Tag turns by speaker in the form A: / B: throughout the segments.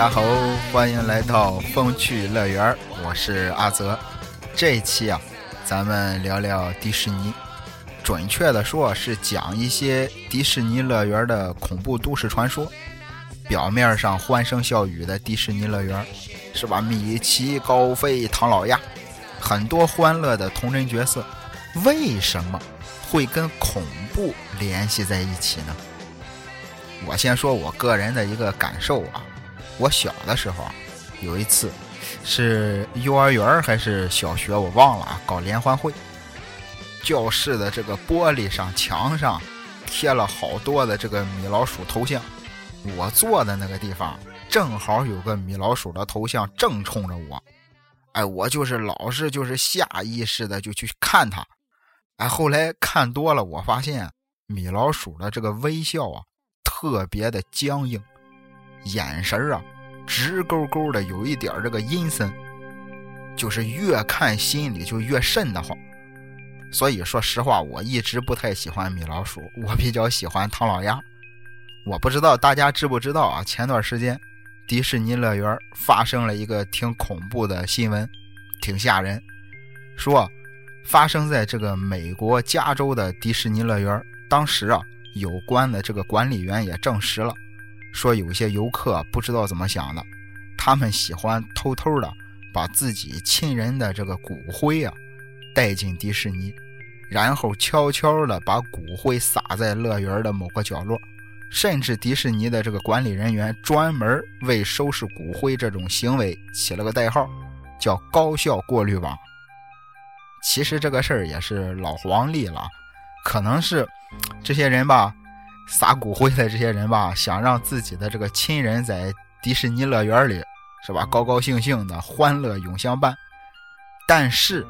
A: 大家好，欢迎来到风趣乐园，我是阿泽。这一期啊，咱们聊聊迪士尼，准确的说是讲一些迪士尼乐园的恐怖都市传说。表面上欢声笑语的迪士尼乐园，是吧？米奇、高飞、唐老鸭，很多欢乐的童真角色，为什么会跟恐怖联系在一起呢？我先说我个人的一个感受啊，我小的时候啊，有一次是幼儿园还是小学，我忘了啊，搞联欢会，教室的这个玻璃上、墙上贴了好多的这个米老鼠头像。我坐的那个地方正好有个米老鼠的头像，正冲着我。哎，我就是老是就是下意识的就去看它。哎，后来看多了，我发现米老鼠的这个微笑啊，特别的僵硬，眼神啊直勾勾的，有一点这个阴森，就是越看心里就越瘆得慌。所以说实话，我一直不太喜欢米老鼠，我比较喜欢唐老鸭。我不知道大家知不知道啊？前段时间，迪士尼乐园发生了一个挺恐怖的新闻，挺吓人。说发生在这个美国加州的迪士尼乐园，当时啊，有关的这个管理员也证实了，说有些游客不知道怎么想的，他们喜欢偷偷的把自己亲人的这个骨灰啊带进迪士尼，然后悄悄的把骨灰撒在乐园的某个角落。甚至迪士尼的这个管理人员专门为收拾骨灰这种行为起了个代号，叫“高效过滤网”。其实这个事儿也是老黄历了，可能是这些人吧，撒骨灰的这些人吧，想让自己的这个亲人在迪士尼乐园里是吧，高高兴兴的欢乐永相伴。但是，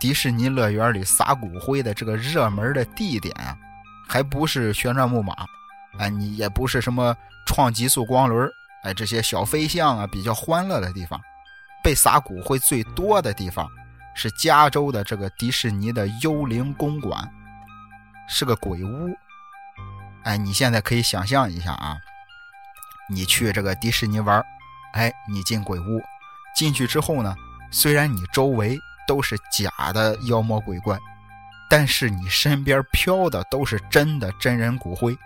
A: 迪士尼乐园里撒骨灰的这个热门的地点，还不是旋转木马。哎，你也不是什么创极速光轮哎，这些小飞象啊，比较欢乐的地方，被撒骨灰最多的地方是加州的这个迪士尼的幽灵公馆，是个鬼屋。哎，你现在可以想象一下啊，你去这个迪士尼玩，哎，你进鬼屋，进去之后呢，虽然你周围都是假的妖魔鬼怪，但是你身边飘的都是真的真人骨灰。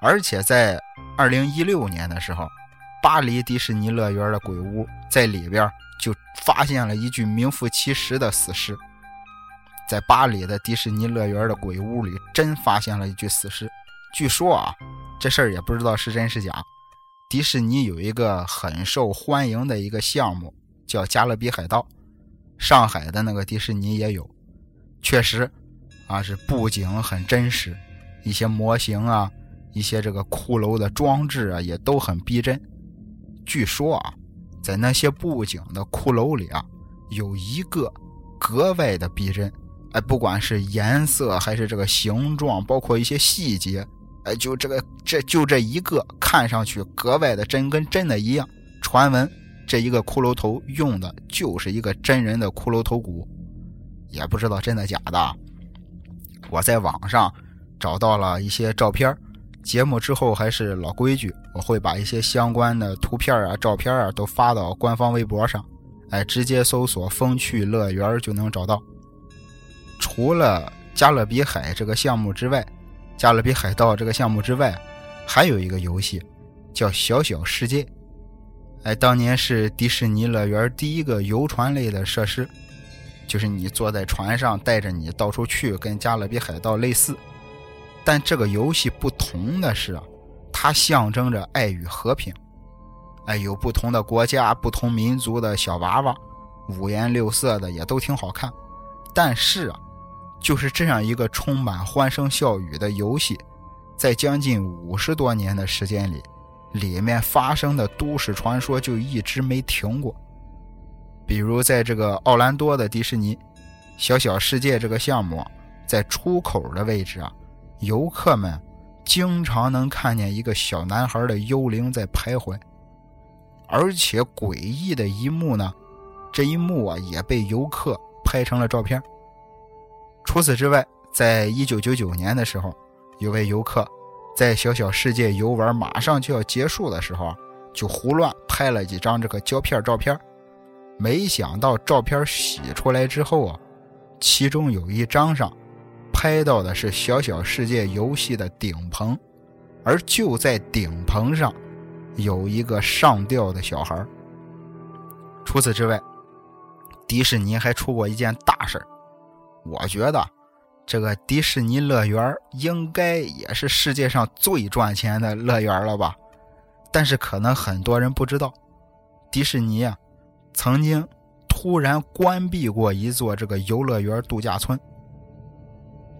A: 而且在二零一六年的时候，巴黎迪士尼乐园的鬼屋在里边就发现了一具名副其实的死尸。在巴黎的迪士尼乐园的鬼屋里，真发现了一具死尸。据说啊，这事儿也不知道是真是假。迪士尼有一个很受欢迎的一个项目，叫《加勒比海盗》，上海的那个迪士尼也有。确实，啊，是布景很真实，一些模型啊。一些这个骷髅的装置啊，也都很逼真。据说啊，在那些布景的骷髅里啊，有一个格外的逼真。哎，不管是颜色还是这个形状，包括一些细节，哎，就这个这就这一个看上去格外的真，跟真的一样。传闻这一个骷髅头用的就是一个真人的骷髅头骨，也不知道真的假的。我在网上找到了一些照片节目之后还是老规矩，我会把一些相关的图片啊、照片啊都发到官方微博上，哎，直接搜索“风趣乐园”就能找到。除了加勒比海这个项目之外，加勒比海盗这个项目之外，还有一个游戏叫《小小世界》。哎，当年是迪士尼乐园第一个游船类的设施，就是你坐在船上，带着你到处去，跟加勒比海盗类似。但这个游戏不同的是，它象征着爱与和平。哎，有不同的国家、不同民族的小娃娃，五颜六色的，也都挺好看。但是啊，就是这样一个充满欢声笑语的游戏，在将近五十多年的时间里，里面发生的都市传说就一直没停过。比如，在这个奥兰多的迪士尼“小小世界”这个项目，在出口的位置啊。游客们经常能看见一个小男孩的幽灵在徘徊，而且诡异的一幕呢，这一幕啊也被游客拍成了照片。除此之外，在一九九九年的时候，有位游客在小小世界游玩马上就要结束的时候，就胡乱拍了几张这个胶片照片，没想到照片洗出来之后啊，其中有一张上拍到的是《小小世界》游戏的顶棚，而就在顶棚上有一个上吊的小孩。除此之外，迪士尼还出过一件大事我觉得。这个迪士尼乐园应该也是世界上最赚钱的乐园了吧？但是可能很多人不知道，迪士尼啊，曾经突然关闭过一座这个游乐园度假村。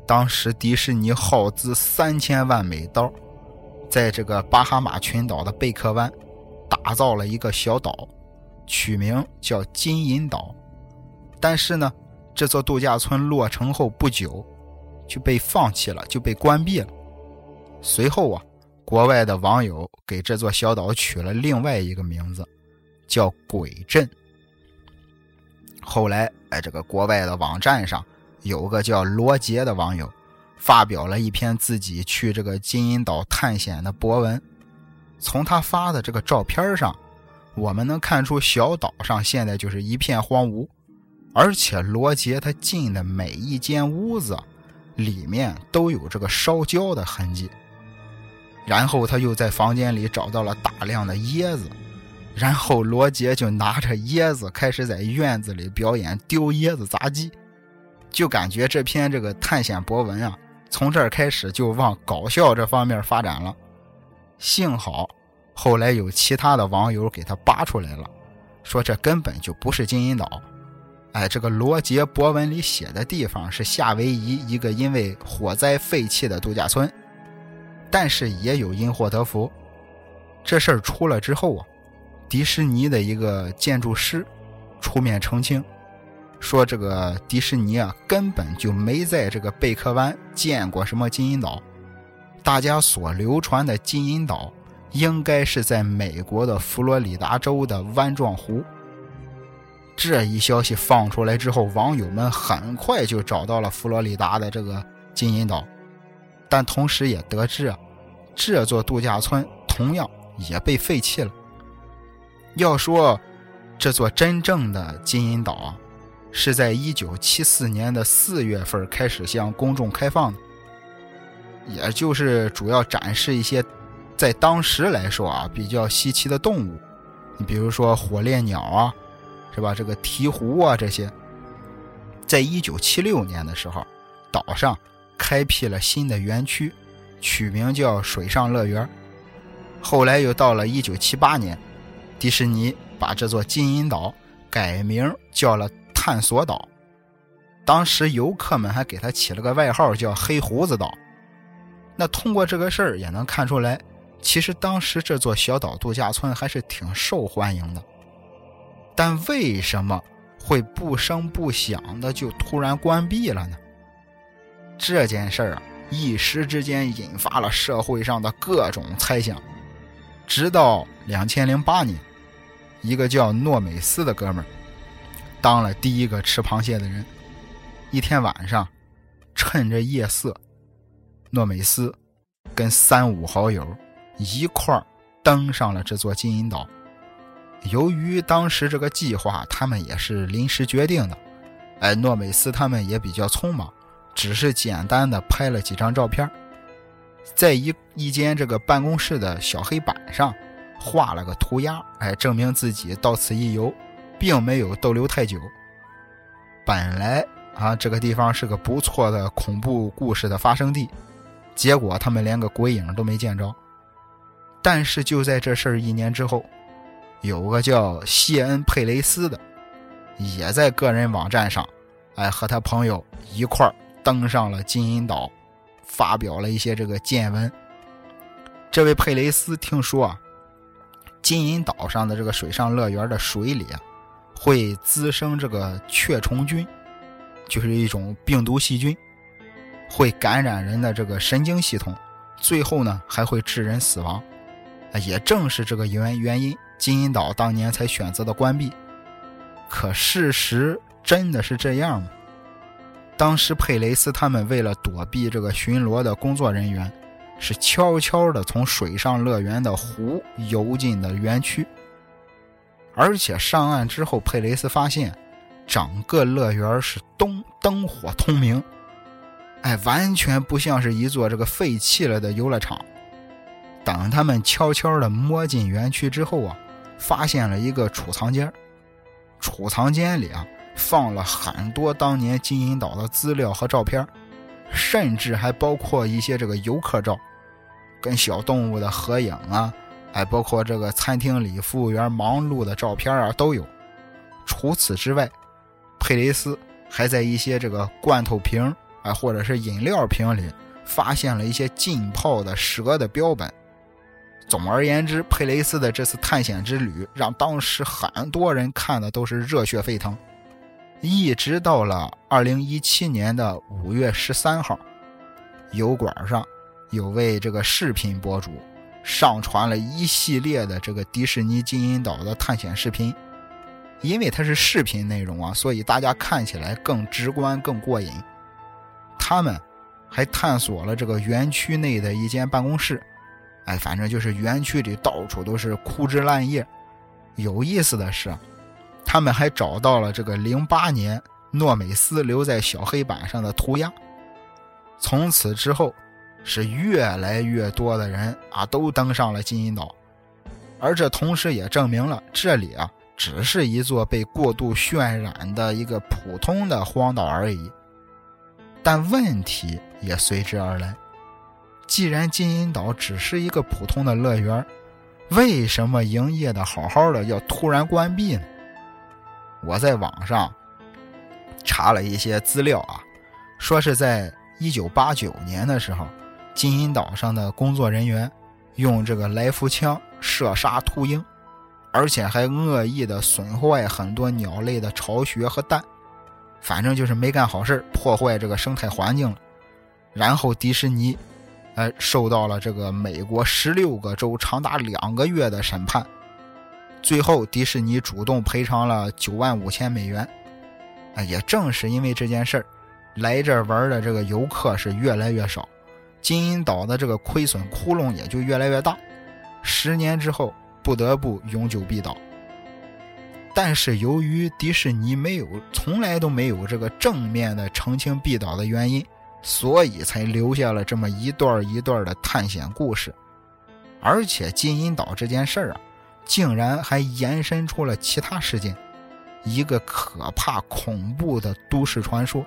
A: 当时迪士尼耗资三千万美刀，在这个巴哈马群岛的贝克湾打造了一个小岛，取名叫金银岛。但是呢，这座度假村落成后不久。就被放弃了，就被关闭了。随后啊，国外的网友给这座小岛取了另外一个名字，叫鬼镇。后来，哎，这个国外的网站上有个叫罗杰的网友，发表了一篇自己去这个金银岛探险的博文。从他发的这个照片上，我们能看出小岛上现在就是一片荒芜，而且罗杰他进的每一间屋子。里面都有这个烧焦的痕迹，然后他又在房间里找到了大量的椰子，然后罗杰就拿着椰子开始在院子里表演丢椰子杂技，就感觉这篇这个探险博文啊，从这儿开始就往搞笑这方面发展了。幸好后来有其他的网友给他扒出来了，说这根本就不是金银岛。哎，这个罗杰博文里写的地方是夏威夷一个因为火灾废弃的度假村，但是也有因祸得福。这事儿出了之后啊，迪士尼的一个建筑师出面澄清，说这个迪士尼啊根本就没在这个贝壳湾见过什么金银岛，大家所流传的金银岛应该是在美国的佛罗里达州的湾状湖。这一消息放出来之后，网友们很快就找到了佛罗里达的这个金银岛，但同时也得知啊，这座度假村同样也被废弃了。要说这座真正的金银岛啊，是在一九七四年的四月份开始向公众开放的，也就是主要展示一些在当时来说啊比较稀奇的动物，你比如说火烈鸟啊。是吧？这个鹈鹕啊，这些，在一九七六年的时候，岛上开辟了新的园区，取名叫水上乐园。后来又到了一九七八年，迪士尼把这座金银岛改名叫了探索岛。当时游客们还给他起了个外号叫“黑胡子岛”。那通过这个事儿也能看出来，其实当时这座小岛度假村还是挺受欢迎的。但为什么会不声不响的就突然关闭了呢？这件事儿啊，一时之间引发了社会上的各种猜想。直到两千零八年，一个叫诺美斯的哥们儿当了第一个吃螃蟹的人。一天晚上，趁着夜色，诺美斯跟三五好友一块儿登上了这座金银岛。由于当时这个计划他们也是临时决定的，哎，诺美斯他们也比较匆忙，只是简单的拍了几张照片，在一一间这个办公室的小黑板上画了个涂鸦，哎，证明自己到此一游，并没有逗留太久。本来啊，这个地方是个不错的恐怖故事的发生地，结果他们连个鬼影都没见着。但是就在这事儿一年之后。有个叫谢恩·佩雷斯的，也在个人网站上，哎，和他朋友一块登上了金银岛，发表了一些这个见闻。这位佩雷斯听说啊，金银岛上的这个水上乐园的水里啊，会滋生这个雀虫菌，就是一种病毒细菌，会感染人的这个神经系统，最后呢还会致人死亡。也正是这个原原因。金银岛当年才选择的关闭，可事实真的是这样吗？当时佩雷斯他们为了躲避这个巡逻的工作人员，是悄悄地从水上乐园的湖游进的园区。而且上岸之后，佩雷斯发现整个乐园是灯灯火通明，哎，完全不像是一座这个废弃了的游乐场。等他们悄悄地摸进园区之后啊，发现了一个储藏间。储藏间里啊，放了很多当年金银岛的资料和照片，甚至还包括一些这个游客照，跟小动物的合影啊，还包括这个餐厅里服务员忙碌的照片啊都有。除此之外，佩雷斯还在一些这个罐头瓶啊，或者是饮料瓶里，发现了一些浸泡的蛇的标本。总而言之，佩雷斯的这次探险之旅让当时很多人看的都是热血沸腾。一直到了二零一七年的五月十三号，油管上有位这个视频博主上传了一系列的这个迪士尼金银岛的探险视频。因为它是视频内容啊，所以大家看起来更直观、更过瘾。他们还探索了这个园区内的一间办公室。哎，反正就是园区里到处都是枯枝烂叶。有意思的是，他们还找到了这个零八年诺美斯留在小黑板上的涂鸦。从此之后，是越来越多的人啊都登上了金银岛，而这同时也证明了这里啊只是一座被过度渲染的一个普通的荒岛而已。但问题也随之而来。既然金银岛只是一个普通的乐园，为什么营业的好好的要突然关闭呢？我在网上查了一些资料啊，说是在一九八九年的时候，金银岛上的工作人员用这个来福枪射杀秃鹰，而且还恶意的损坏很多鸟类的巢穴和蛋，反正就是没干好事破坏这个生态环境了。然后迪士尼。哎，受到了这个美国十六个州长达两个月的审判，最后迪士尼主动赔偿了九万五千美元。哎，也正是因为这件事儿，来这玩的这个游客是越来越少，金银岛的这个亏损窟窿也就越来越大。十年之后，不得不永久闭岛。但是由于迪士尼没有从来都没有这个正面的澄清闭岛的原因。所以才留下了这么一段一段的探险故事，而且金银岛这件事儿啊，竟然还延伸出了其他事件，一个可怕恐怖的都市传说。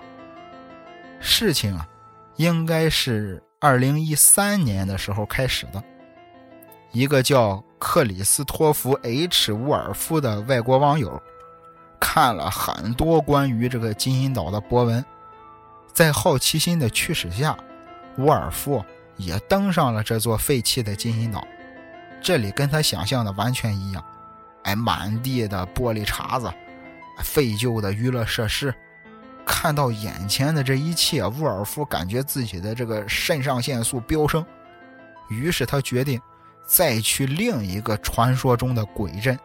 A: 事情啊，应该是二零一三年的时候开始的，一个叫克里斯托弗 ·H· 沃尔夫的外国网友，看了很多关于这个金银岛的博文。在好奇心的驱使下，沃尔夫也登上了这座废弃的金银岛。这里跟他想象的完全一样，哎，满地的玻璃碴子，废旧的娱乐设施。看到眼前的这一切，沃尔夫感觉自己的这个肾上腺素飙升。于是他决定再去另一个传说中的鬼镇。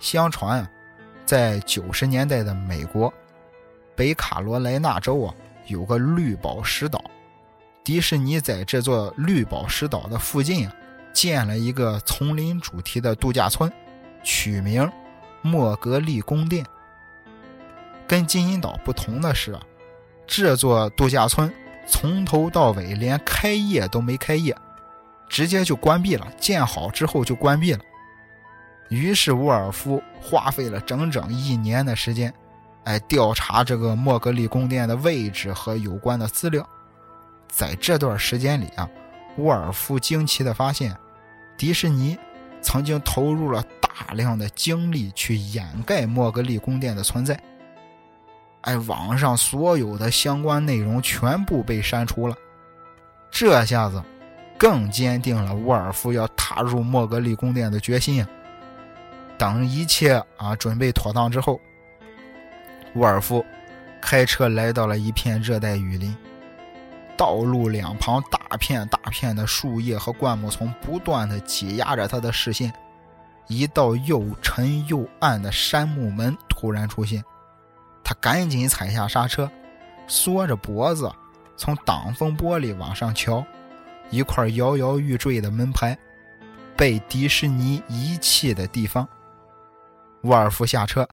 A: 相传啊，在九十年代的美国北卡罗来纳州啊。有个绿宝石岛，迪士尼在这座绿宝石岛的附近啊，建了一个丛林主题的度假村，取名莫格利宫殿。跟金银岛不同的是啊，这座度假村从头到尾连开业都没开业，直接就关闭了。建好之后就关闭了。于是沃尔夫花费了整整一年的时间。来调查这个莫格利宫殿的位置和有关的资料，在这段时间里啊，沃尔夫惊奇的发现，迪士尼曾经投入了大量的精力去掩盖莫格利宫殿的存在。哎，网上所有的相关内容全部被删除了，这下子更坚定了沃尔夫要踏入莫格利宫殿的决心啊！等一切啊准备妥当之后。沃尔夫开车来到了一片热带雨林，道路两旁大片大片的树叶和灌木丛不断的挤压着他的视线。一道又沉又暗的杉木门突然出现，他赶紧踩下刹车，缩着脖子从挡风玻璃往上瞧，一块摇摇欲坠的门牌，被迪士尼遗弃的地方。沃尔夫下车，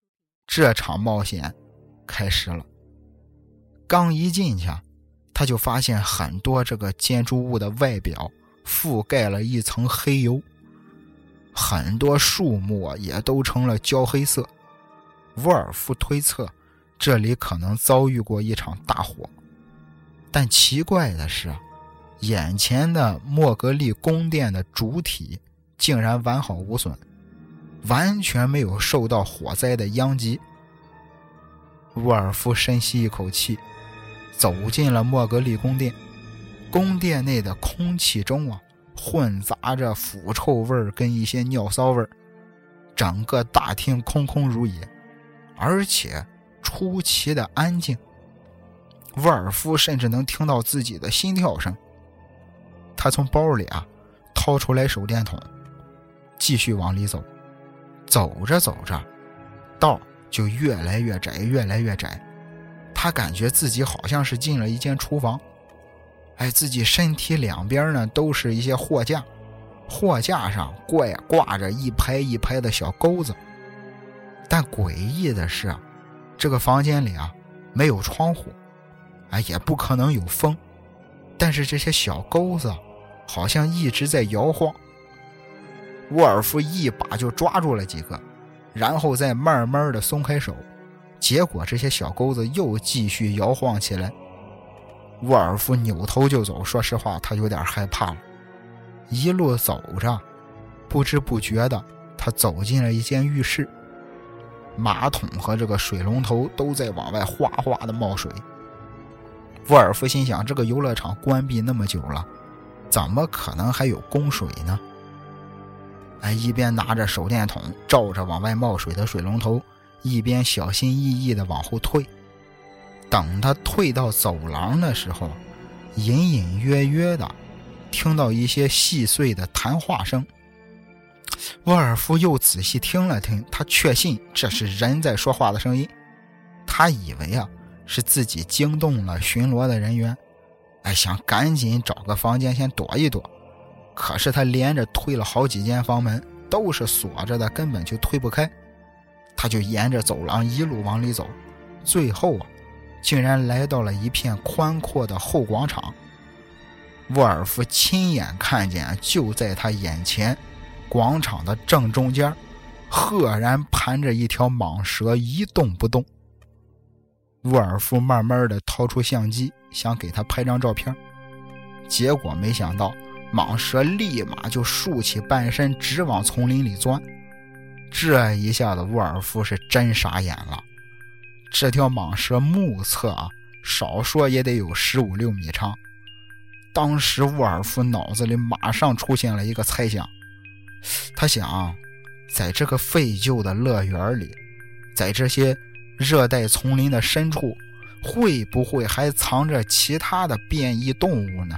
A: 这场冒险开始了。刚一进去，他就发现很多这个建筑物的外表覆盖了一层黑油，很多树木啊也都成了焦黑色。沃尔夫推测，这里可能遭遇过一场大火。但奇怪的是，眼前的莫格利宫殿的主体竟然完好无损，完全没有受到火灾的殃及。沃尔夫深吸一口气。走进了莫格利宫殿，宫殿内的空气中啊，混杂着腐臭味跟一些尿骚味，整个大厅空空如也，而且出奇的安静。沃尔夫甚至能听到自己的心跳声。他从包里啊掏出来手电筒，继续往里走。走着走着，道就越来越窄，越来越窄。他感觉自己好像是进了一间厨房，哎，自己身体两边呢都是一些货架，货架上挂挂着一排一排的小钩子。但诡异的是，这个房间里啊没有窗户，哎，也不可能有风，但是这些小钩子好像一直在摇晃。沃尔夫一把就抓住了几个，然后再慢慢的松开手。结果，这些小钩子又继续摇晃起来。沃尔夫扭头就走。说实话，他有点害怕了。一路走着，不知不觉的，他走进了一间浴室。马桶和这个水龙头都在往外哗哗的冒水。沃尔夫心想：这个游乐场关闭那么久了，怎么可能还有供水呢？哎，一边拿着手电筒照着往外冒水的水龙头。一边小心翼翼地往后退，等他退到走廊的时候，隐隐约约的听到一些细碎的谈话声。沃尔夫又仔细听了听，他确信这是人在说话的声音。他以为啊是自己惊动了巡逻的人员，哎，想赶紧找个房间先躲一躲。可是他连着推了好几间房门，都是锁着的，根本就推不开。他就沿着走廊一路往里走，最后啊，竟然来到了一片宽阔的后广场。沃尔夫亲眼看见，就在他眼前，广场的正中间，赫然盘着一条蟒蛇，一动不动。沃尔夫慢慢的掏出相机，想给他拍张照片，结果没想到，蟒蛇立马就竖起半身，直往丛林里钻。这一下子，沃尔夫是真傻眼了。这条蟒蛇目测啊，少说也得有十五六米长。当时沃尔夫脑子里马上出现了一个猜想，他想，在这个废旧的乐园里，在这些热带丛林的深处，会不会还藏着其他的变异动物呢？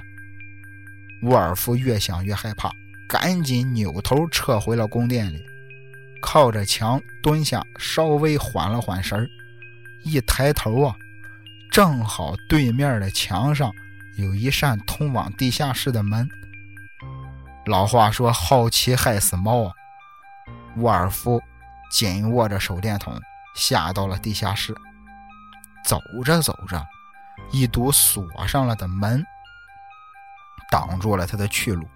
A: 沃尔夫越想越害怕，赶紧扭头撤回了宫殿里。靠着墙蹲下，稍微缓了缓神儿，一抬头啊，正好对面的墙上有一扇通往地下室的门。老话说“好奇害死猫”啊！沃尔夫紧握着手电筒，下到了地下室。走着走着，一堵锁上了的门挡住了他的去路。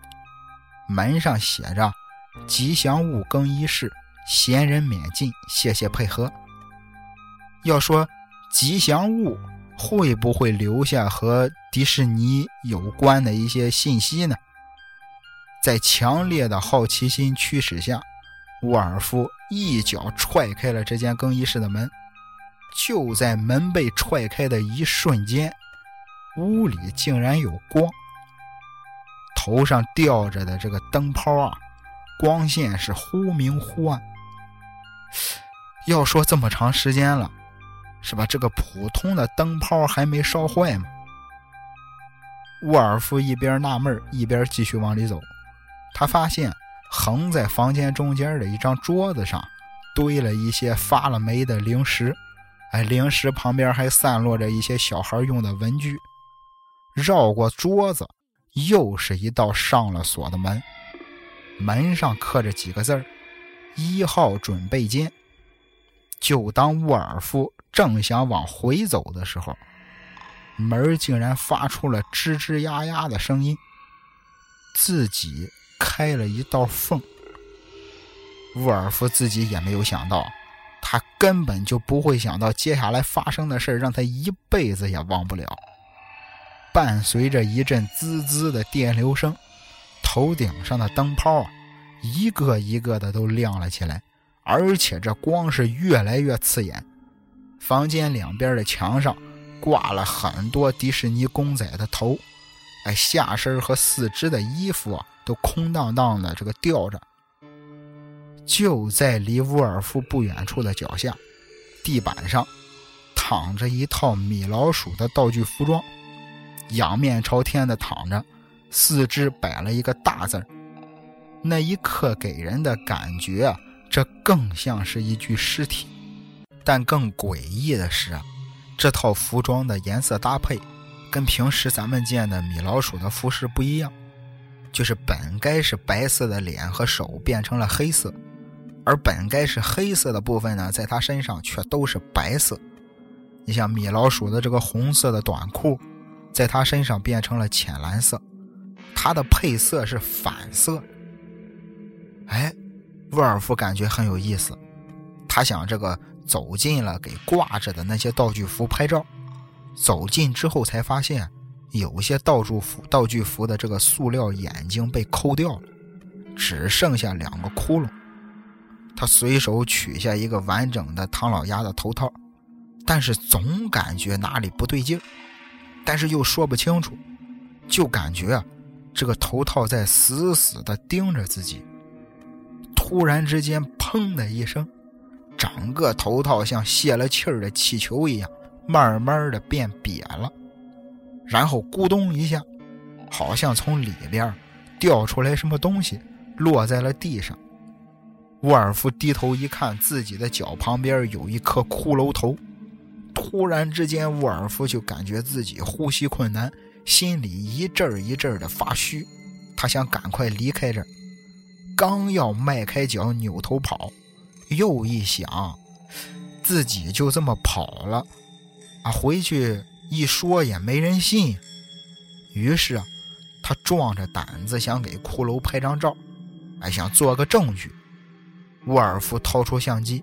A: 门上写着“吉祥物更衣室”。闲人免进，谢谢配合。要说吉祥物会不会留下和迪士尼有关的一些信息呢？在强烈的好奇心驱使下，沃尔夫一脚踹开了这间更衣室的门。就在门被踹开的一瞬间，屋里竟然有光，头上吊着的这个灯泡啊，光线是忽明忽暗。要说这么长时间了，是吧？这个普通的灯泡还没烧坏吗？沃尔夫一边纳闷一边继续往里走。他发现横在房间中间的一张桌子上堆了一些发了霉的零食，哎，零食旁边还散落着一些小孩用的文具。绕过桌子，又是一道上了锁的门，门上刻着几个字儿：“一号准备间。”就当沃尔夫正想往回走的时候，门竟然发出了吱吱呀呀的声音，自己开了一道缝。沃尔夫自己也没有想到，他根本就不会想到接下来发生的事让他一辈子也忘不了。伴随着一阵滋滋的电流声，头顶上的灯泡啊，一个一个的都亮了起来，而且这光是越来越刺眼。房间两边的墙上挂了很多迪士尼公仔的头，哎，下身和四肢的衣服啊，都空荡荡的这个吊着。就在离沃尔夫不远处的脚下，地板上躺着一套米老鼠的道具服装，仰面朝天的躺着，四肢摆了一个大字那一刻给人的感觉啊，这更像是一具尸体。但更诡异的是啊，这套服装的颜色搭配跟平时咱们见的米老鼠的服饰不一样，就是本该是白色的脸和手变成了黑色。而本该是黑色的部分呢，在他身上却都是白色。你像米老鼠的这个红色的短裤，在他身上变成了浅蓝色，它的配色是反色。哎，沃尔夫感觉很有意思，他想这个走近了给挂着的那些道具服拍照，走近之后才发现，有些道具服道具服的这个塑料眼睛被抠掉了，只剩下两个窟窿。他随手取下一个完整的唐老鸭的头套，但是总感觉哪里不对劲但是又说不清楚，就感觉啊，这个头套在死死的盯着自己。突然之间，砰的一声，整个头套像泄了气儿的气球一样，慢慢的变瘪了，然后咕咚一下，好像从里边掉出来什么东西，落在了地上。沃尔夫低头一看，自己的脚旁边有一颗骷髅头。突然之间，沃尔夫就感觉自己呼吸困难，心里一阵一阵的发虚。他想赶快离开这儿，刚要迈开脚扭头跑，又一想，自己就这么跑了，啊，回去一说也没人信。于是啊，他壮着胆子想给骷髅拍张照，哎想做个证据。沃尔夫掏出相机，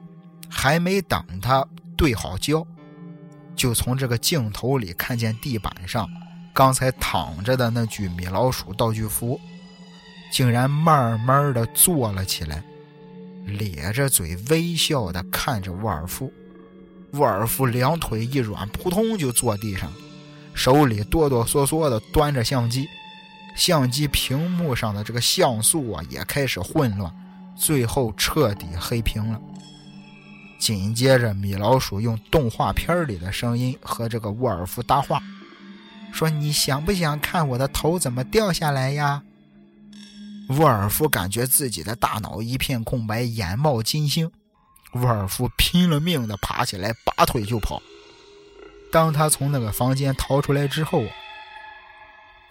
A: 还没等他对好焦，就从这个镜头里看见地板上刚才躺着的那具米老鼠道具服，竟然慢慢的坐了起来，咧着嘴微笑的看着沃尔夫。沃尔夫两腿一软，扑通就坐地上，手里哆哆嗦嗦的端着相机，相机屏幕上的这个像素啊也开始混乱。最后彻底黑屏了。紧接着，米老鼠用动画片里的声音和这个沃尔夫搭话，说：“你想不想看我的头怎么掉下来呀？”沃尔夫感觉自己的大脑一片空白，眼冒金星。沃尔夫拼了命的爬起来，拔腿就跑。当他从那个房间逃出来之后，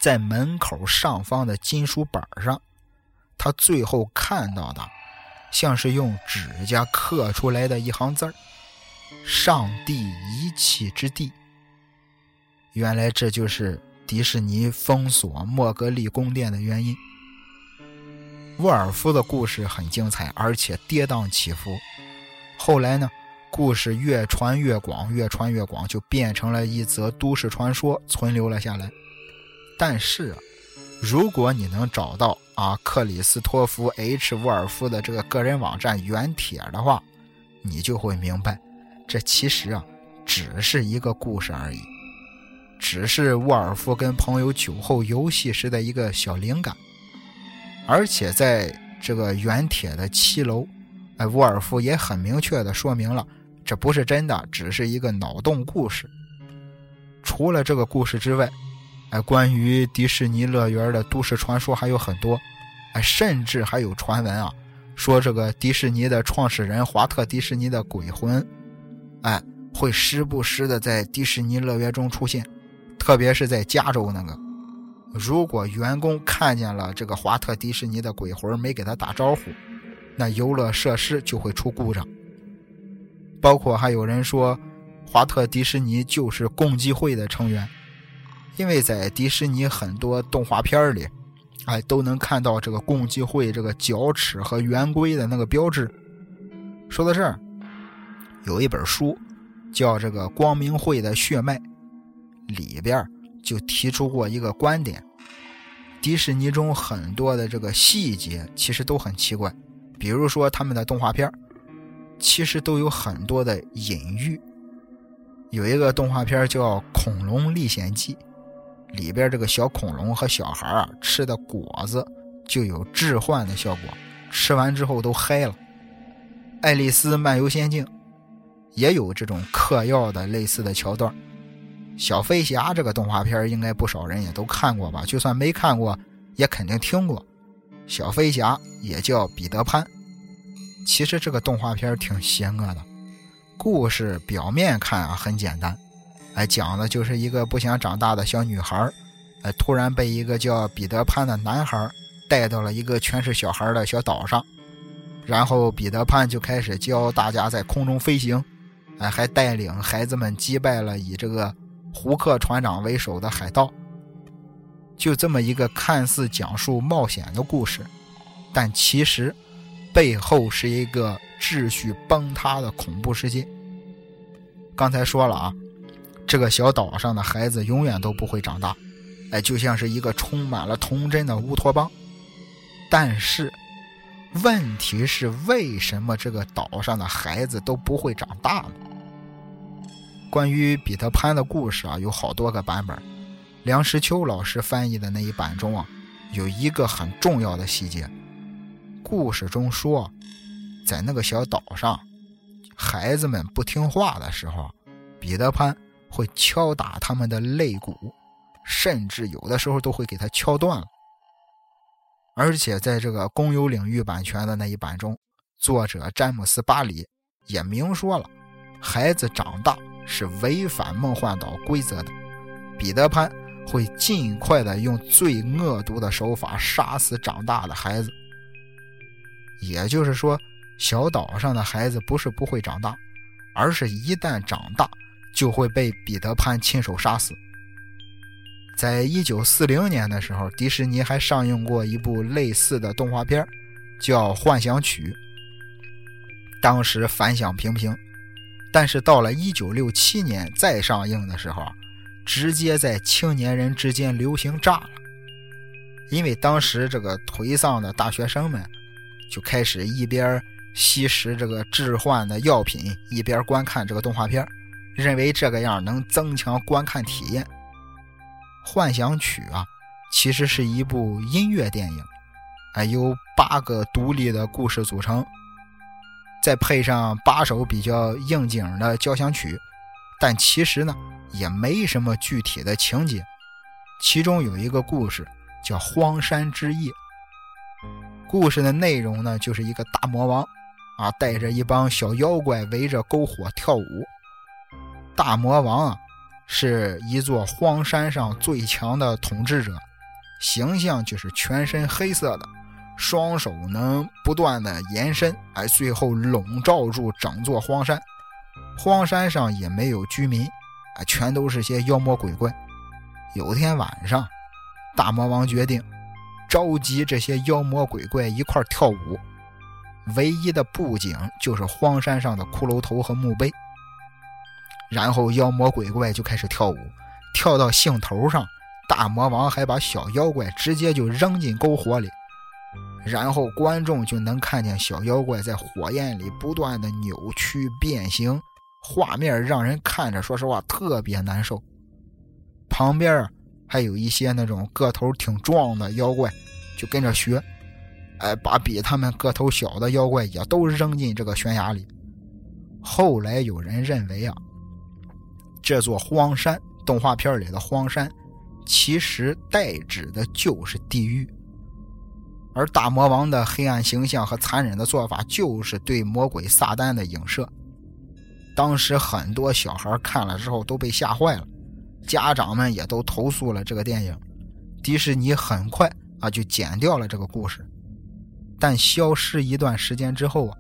A: 在门口上方的金属板上，他最后看到的。像是用指甲刻出来的一行字儿：“上帝遗弃之地。”原来这就是迪士尼封锁莫格利宫殿的原因。沃尔夫的故事很精彩，而且跌宕起伏。后来呢，故事越传越广，越传越广，就变成了一则都市传说，存留了下来。但是，如果你能找到，啊，克里斯托弗 ·H· 沃尔夫的这个个人网站原帖的话，你就会明白，这其实啊只是一个故事而已，只是沃尔夫跟朋友酒后游戏时的一个小灵感。而且在这个原帖的七楼，哎，沃尔夫也很明确的说明了，这不是真的，只是一个脑洞故事。除了这个故事之外，哎，关于迪士尼乐园的都市传说还有很多。哎，甚至还有传闻啊，说这个迪士尼的创始人华特迪士尼的鬼魂，哎，会时不时的在迪士尼乐园中出现，特别是在加州那个，如果员工看见了这个华特迪士尼的鬼魂没给他打招呼，那游乐设施就会出故障。包括还有人说，华特迪士尼就是共济会的成员，因为在迪士尼很多动画片里，哎，都能看到这个共济会这个角尺和圆规的那个标志。说到这儿，有一本书叫《这个光明会的血脉》，里边就提出过一个观点：迪士尼中很多的这个细节其实都很奇怪，比如说他们的动画片其实都有很多的隐喻。有一个动画片叫《恐龙历险记》，里边这个小恐龙和小孩啊吃的果子就有致幻的效果，吃完之后都嗨了。《爱丽丝漫游仙境》也有这种嗑药的类似的桥段。小飞侠这个动画片应该不少人也都看过吧？就算没看过，也肯定听过。小飞侠也叫彼得潘。其实这个动画片挺邪恶的，故事表面看啊很简单，哎，讲的就是一个不想长大的小女孩，哎，突然被一个叫彼得潘的男孩带到了一个全是小孩的小岛上，然后彼得潘就开始教大家在空中飞行，哎，还带领孩子们击败了以这个胡克船长为首的海盗。就这么一个看似讲述冒险的故事，但其实。背后是一个秩序崩塌的恐怖世界。刚才说了啊，这个小岛上的孩子永远都不会长大，哎，就像是一个充满了童真的乌托邦。但是，问题是为什么这个岛上的孩子都不会长大呢？关于彼得潘的故事啊，有好多个版本。梁实秋老师翻译的那一版中啊，有一个很重要的细节。故事中说，在那个小岛上，孩子们不听话的时候，彼得潘会敲打他们的肋骨，甚至有的时候都会给他敲断了。而且在这个公有领域版权的那一版中，作者詹姆斯·巴里也明说了，孩子长大是违反梦幻岛规则的，彼得潘会尽快的用最恶毒的手法杀死长大的孩子。也就是说，小岛上的孩子不是不会长大，而是一旦长大就会被彼得潘亲手杀死。在一九四零年的时候，迪士尼还上映过一部类似的动画片，叫《幻想曲》，当时反响平平。但是到了一九六七年再上映的时候，直接在青年人之间流行炸了，因为当时这个颓丧的大学生们。就开始一边吸食这个致幻的药品，一边观看这个动画片，认为这个样能增强观看体验。《幻想曲》啊，其实是一部音乐电影，啊，由八个独立的故事组成，再配上八首比较应景的交响曲，但其实呢，也没什么具体的情节。其中有一个故事叫《荒山之夜》。故事的内容呢，就是一个大魔王，啊，带着一帮小妖怪围着篝火跳舞。大魔王啊，是一座荒山上最强的统治者，形象就是全身黑色的，双手能不断的延伸，哎，最后笼罩住整座荒山。荒山上也没有居民，啊，全都是些妖魔鬼怪。有天晚上，大魔王决定。召集这些妖魔鬼怪一块跳舞，唯一的布景就是荒山上的骷髅头和墓碑。然后妖魔鬼怪就开始跳舞，跳到兴头上，大魔王还把小妖怪直接就扔进篝火里，然后观众就能看见小妖怪在火焰里不断的扭曲变形，画面让人看着说实话特别难受。旁边啊。还有一些那种个头挺壮的妖怪，就跟着学，哎，把比他们个头小的妖怪也都扔进这个悬崖里。后来有人认为啊，这座荒山动画片里的荒山，其实代指的就是地狱，而大魔王的黑暗形象和残忍的做法，就是对魔鬼撒旦的影射。当时很多小孩看了之后都被吓坏了。家长们也都投诉了这个电影，迪士尼很快啊就剪掉了这个故事，但消失一段时间之后啊，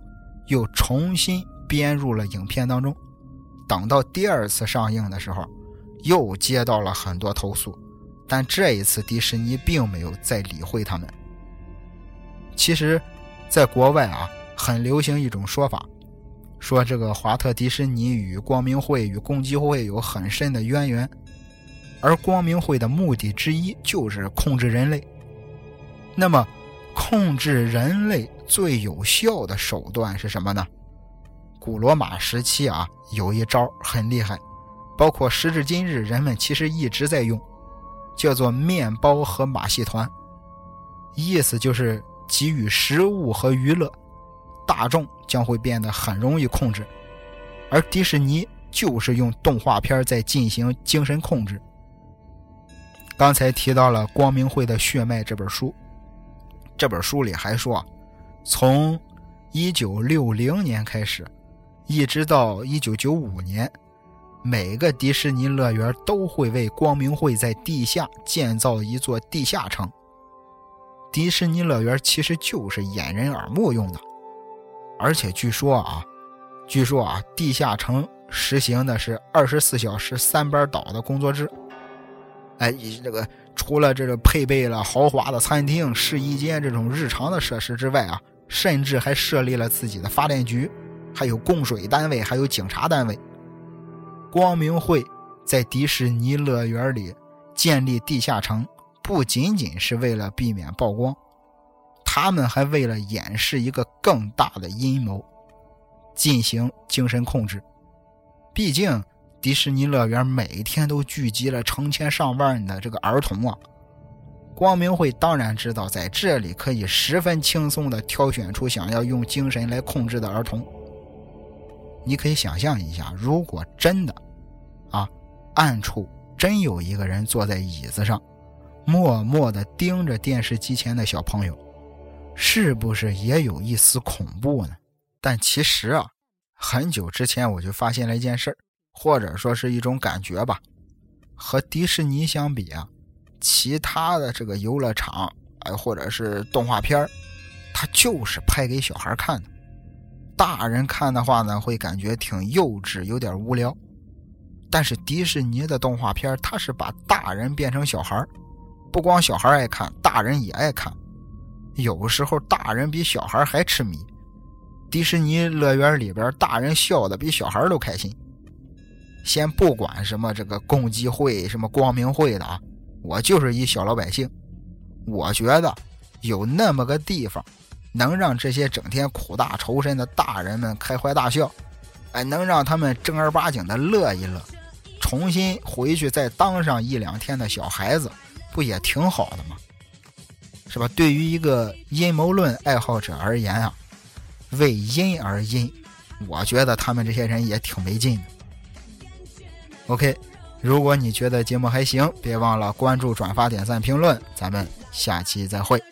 A: 又重新编入了影片当中。等到第二次上映的时候，又接到了很多投诉，但这一次迪士尼并没有再理会他们。其实，在国外啊，很流行一种说法，说这个华特迪士尼与光明会与共济会有很深的渊源，而光明会的目的之一就是控制人类。那么，控制人类最有效的手段是什么呢？古罗马时期啊，有一招很厉害，包括时至今日，人们其实一直在用，叫做面包和马戏团。意思就是给予食物和娱乐，大众将会变得很容易控制。而迪士尼就是用动画片在进行精神控制。刚才提到了《光明会的血脉》这本书，这本书里还说，从一九六零年开始。一直到一九九五年，每个迪士尼乐园都会为光明会在地下建造一座地下城。迪士尼乐园其实就是掩人耳目用的，而且据说啊，据说啊，地下城实行的是二十四小时三班倒的工作制。哎，这个除了这个配备了豪华的餐厅、试衣间这种日常的设施之外啊，甚至还设立了自己的发电局。还有供水单位，还有警察单位。光明会在迪士尼乐园里建立地下城，不仅仅是为了避免曝光，他们还为了掩饰一个更大的阴谋，进行精神控制。毕竟迪士尼乐园每天都聚集了成千上万的这个儿童啊，光明会当然知道在这里可以十分轻松地挑选出想要用精神来控制的儿童。你可以想象一下，如果真的，啊，暗处真有一个人坐在椅子上，默默地盯着电视机前的小朋友，是不是也有一丝恐怖呢？但其实啊，很久之前我就发现了一件事，或者说是一种感觉吧。和迪士尼相比啊，其他的这个游乐场，哎，或者是动画片它就是拍给小孩看的。大人看的话呢，会感觉挺幼稚，有点无聊。但是迪士尼的动画片，它是把大人变成小孩不光小孩爱看，大人也爱看。有时候大人比小孩还痴迷。迪士尼乐园里边，大人笑的比小孩都开心。先不管什么这个共济会、什么光明会的啊，我就是一小老百姓，我觉得有那么个地方。能让这些整天苦大仇深的大人们开怀大笑，哎，能让他们正儿八经的乐一乐，重新回去再当上一两天的小孩子，不也挺好的吗？是吧？对于一个阴谋论爱好者而言啊，为阴而阴，我觉得他们这些人也挺没劲的。OK，如果你觉得节目还行，别忘了关注、转发、点赞、评论，咱们下期再会。